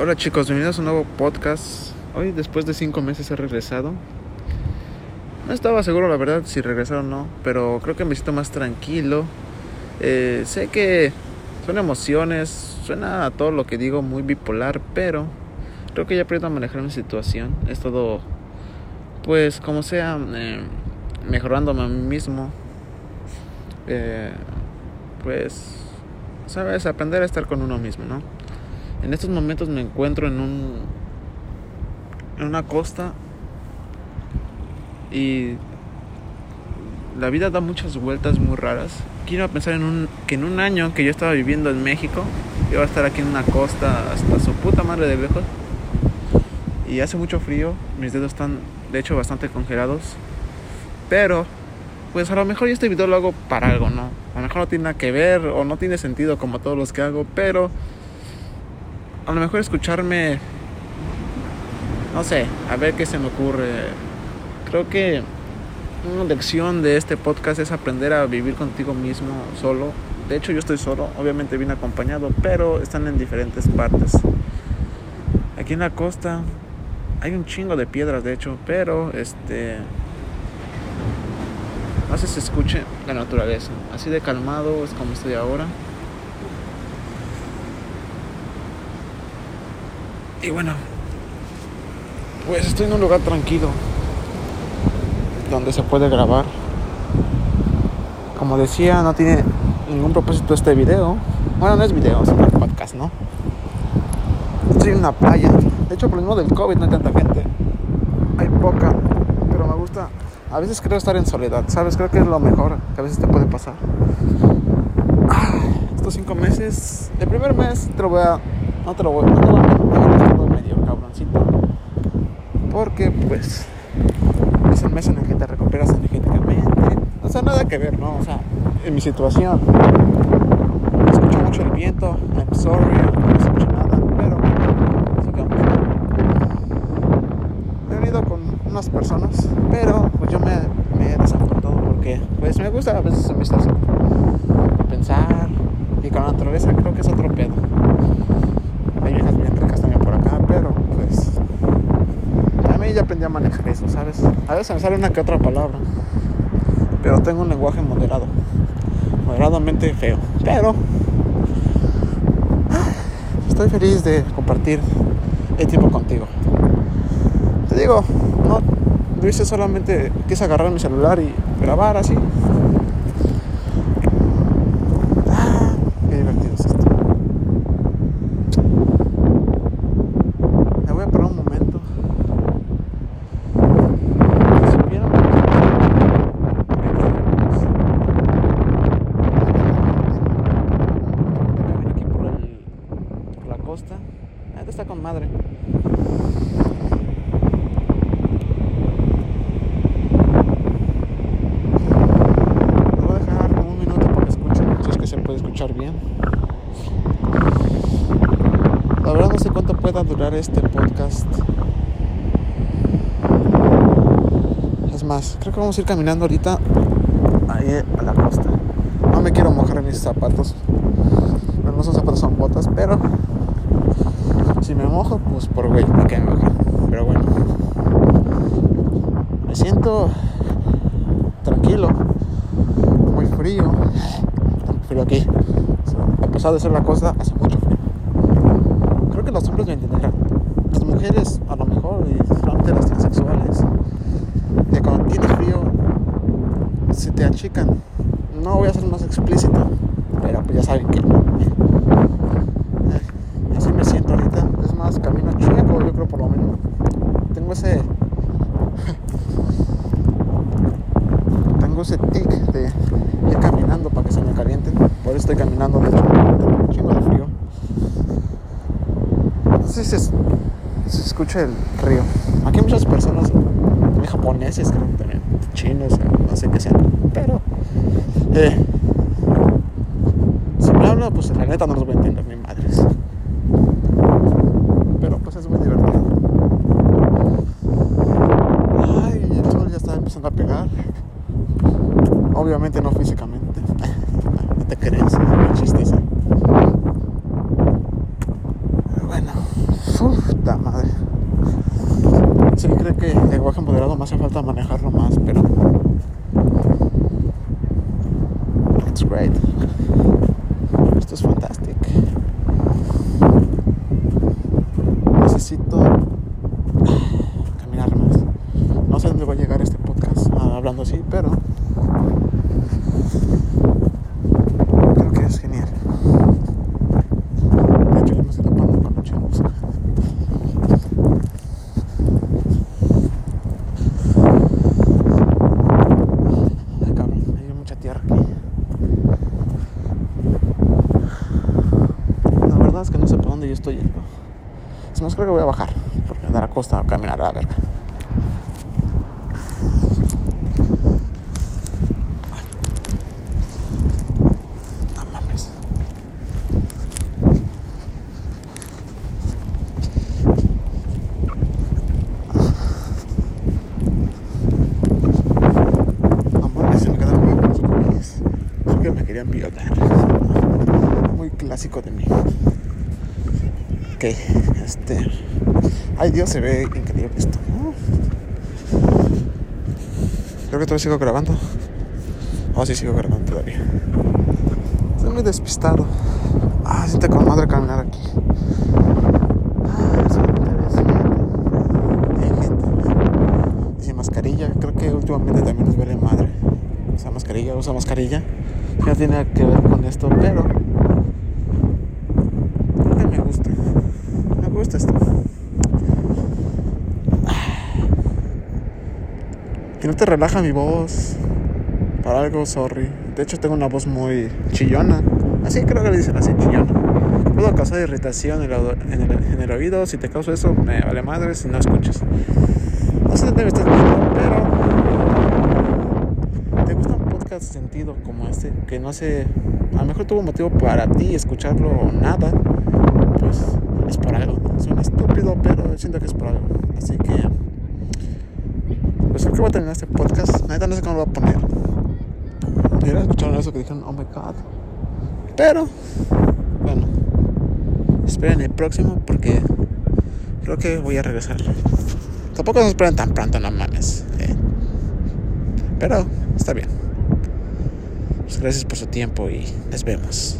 Hola chicos, bienvenidos a un nuevo podcast. Hoy después de cinco meses he regresado. No estaba seguro la verdad si regresar o no, pero creo que me siento más tranquilo. Eh, sé que son emociones, suena todo lo que digo muy bipolar, pero creo que ya aprendo a manejar mi situación. Es todo, pues como sea, eh, mejorándome a mí mismo. Eh, pues, sabes, aprender a estar con uno mismo, ¿no? En estos momentos me encuentro en un en una costa y la vida da muchas vueltas muy raras. Quiero pensar en un que en un año que yo estaba viviendo en México, iba a estar aquí en una costa hasta su puta madre de lejos. Y hace mucho frío, mis dedos están de hecho bastante congelados. Pero pues a lo mejor este video lo hago para algo, ¿no? A lo mejor no tiene nada que ver o no tiene sentido como todos los que hago, pero a lo mejor escucharme, no sé, a ver qué se me ocurre. Creo que una lección de este podcast es aprender a vivir contigo mismo solo. De hecho yo estoy solo, obviamente vine acompañado, pero están en diferentes partes. Aquí en la costa hay un chingo de piedras, de hecho, pero este no sé si se escuche la naturaleza. Así de calmado es como estoy ahora. Y bueno, pues estoy en un lugar tranquilo donde se puede grabar. Como decía, no tiene ningún propósito este video. Bueno, no es video, es un podcast, ¿no? Estoy en una playa. De hecho, por lo mismo del COVID no hay tanta gente. Hay poca, pero me gusta. A veces creo estar en soledad, ¿sabes? Creo que es lo mejor que a veces te puede pasar. Estos cinco meses, el primer mes te lo voy a. No te lo voy, no te lo voy a porque pues es el mes en el que te recuperas energéticamente. No sea, nada que ver, ¿no? O sea, en mi situación. Escucho mucho el viento, I'm sorry, no escucho nada, pero sigamos. He venido con unas personas, pero pues yo me, me he desafortado porque pues me gusta a veces me está pensar y con la naturaleza creo que es otro pedo. Viejas bien ricas también por acá, pero pues mí ya aprendí a manejar eso, ¿sabes? A veces me sale una que otra palabra, pero tengo un lenguaje moderado, moderadamente feo, pero estoy feliz de compartir el tiempo contigo. Te digo, no lo hice solamente, quise agarrar mi celular y grabar así. Voy a dejar un minuto para que escuchen, si es que se puede escuchar bien. La verdad no sé cuánto pueda durar este podcast. Es más, creo que vamos a ir caminando ahorita ahí a la costa. No me quiero mojar en mis zapatos. no son zapatos, son botas, pero si me mojo, pues por güey, me quedo Pero bueno, me siento tranquilo, muy frío, frío aquí. A pesar de ser la cosa, hace mucho frío. Creo que los hombres me entenderán. Las mujeres, a lo mejor, y solamente las transexuales, que cuando tienes frío, se te achican. No voy a ser más explícito, pero pues ya saben que camino chueco, yo creo por lo menos. Tengo ese. tengo ese tic de ir caminando para que se me calienten. Por eso estoy caminando de un chingo de frío. No sé si se, escucha el río. Aquí hay muchas personas, japoneses, creo también, chinos, no sé qué sean, pero. Eh, si me habla, pues la neta no los voy a entender ni madres. empiezan a pegar. Obviamente no físicamente. no te crees, no chistes. Bueno, puta madre. Sí, creo que el lenguaje moderado me hace falta manejarlo más, pero. It's great. Esto es fantástico. Hablando así, pero creo que es genial. De hecho, yo me estoy tapando con mucha música. Ay, cabrón, hay mucha tierra aquí. La verdad es que no sé por dónde yo estoy yendo. Es más, creo que voy a bajar. Porque de la costa a caminar a la verga. No mames. No mames, se me quedaron muy buenos güeyes. Creo que me querían violar. Muy clásico de mí. Ok, este. Ay Dios, se ve increíble esto. Creo que todavía sigo grabando. Oh, sí, sigo grabando todavía. Estoy muy despistado. Ah, siente con madre caminar aquí. Ah. Hay gente. Sin mascarilla. Creo que últimamente también nos vale madre. Usa mascarilla, usa mascarilla. No tiene que ver con esto, pero. Creo que me gusta. Me esto. Que no te relaja mi voz. Para algo, sorry. De hecho, tengo una voz muy chillona. Así creo que le dicen así, chillona. Puedo causar irritación en el, en, el, en el, oído. Si te causo eso, me vale madre si no escuchas. No sé dónde me estás viendo, pero. ¿Te gusta un podcast sentido como este? Que no sé. A lo mejor tuvo motivo para ti escucharlo o nada. Pues es por algo. Suena estúpido, pero siento que es por algo. Así que. Pues creo que voy a terminar este podcast. Neta no sé cómo lo voy a poner. Hubiera escuchado eso que dijeron, oh my god. Pero, bueno. Esperen el próximo porque creo que voy a regresar. Tampoco nos esperen tan pronto, no mames. Eh. Pero está bien. Pues gracias por su tiempo y les vemos.